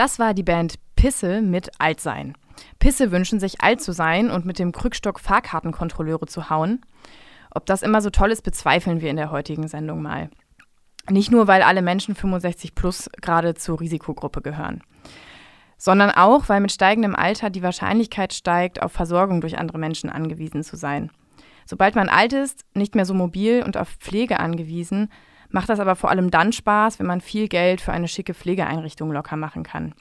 Das war die Band Pisse mit Altsein. Pisse wünschen sich alt zu sein und mit dem Krückstock Fahrkartenkontrolleure zu hauen. Ob das immer so toll ist, bezweifeln wir in der heutigen Sendung mal. Nicht nur, weil alle Menschen 65 plus gerade zur Risikogruppe gehören, sondern auch, weil mit steigendem Alter die Wahrscheinlichkeit steigt, auf Versorgung durch andere Menschen angewiesen zu sein. Sobald man alt ist, nicht mehr so mobil und auf Pflege angewiesen, macht das aber vor allem dann Spaß, wenn man viel Geld für eine schicke Pflegeeinrichtung locker machen kann.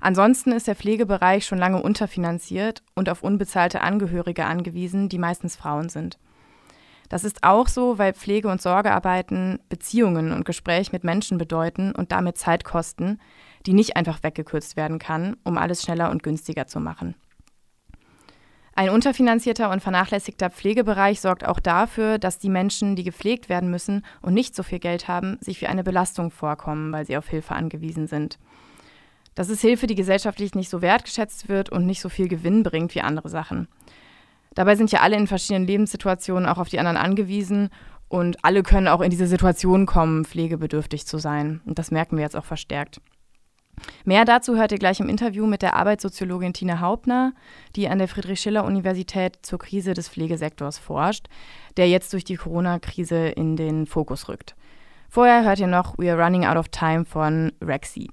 Ansonsten ist der Pflegebereich schon lange unterfinanziert und auf unbezahlte Angehörige angewiesen, die meistens Frauen sind. Das ist auch so, weil Pflege- und Sorgearbeiten Beziehungen und Gespräch mit Menschen bedeuten und damit Zeit kosten, die nicht einfach weggekürzt werden kann, um alles schneller und günstiger zu machen. Ein unterfinanzierter und vernachlässigter Pflegebereich sorgt auch dafür, dass die Menschen, die gepflegt werden müssen und nicht so viel Geld haben, sich wie eine Belastung vorkommen, weil sie auf Hilfe angewiesen sind. Das ist Hilfe, die gesellschaftlich nicht so wertgeschätzt wird und nicht so viel Gewinn bringt wie andere Sachen. Dabei sind ja alle in verschiedenen Lebenssituationen auch auf die anderen angewiesen und alle können auch in diese Situation kommen, pflegebedürftig zu sein. Und das merken wir jetzt auch verstärkt. Mehr dazu hört ihr gleich im Interview mit der Arbeitssoziologin Tina Hauptner, die an der Friedrich-Schiller-Universität zur Krise des Pflegesektors forscht, der jetzt durch die Corona-Krise in den Fokus rückt. Vorher hört ihr noch We Are Running Out of Time von Rexy.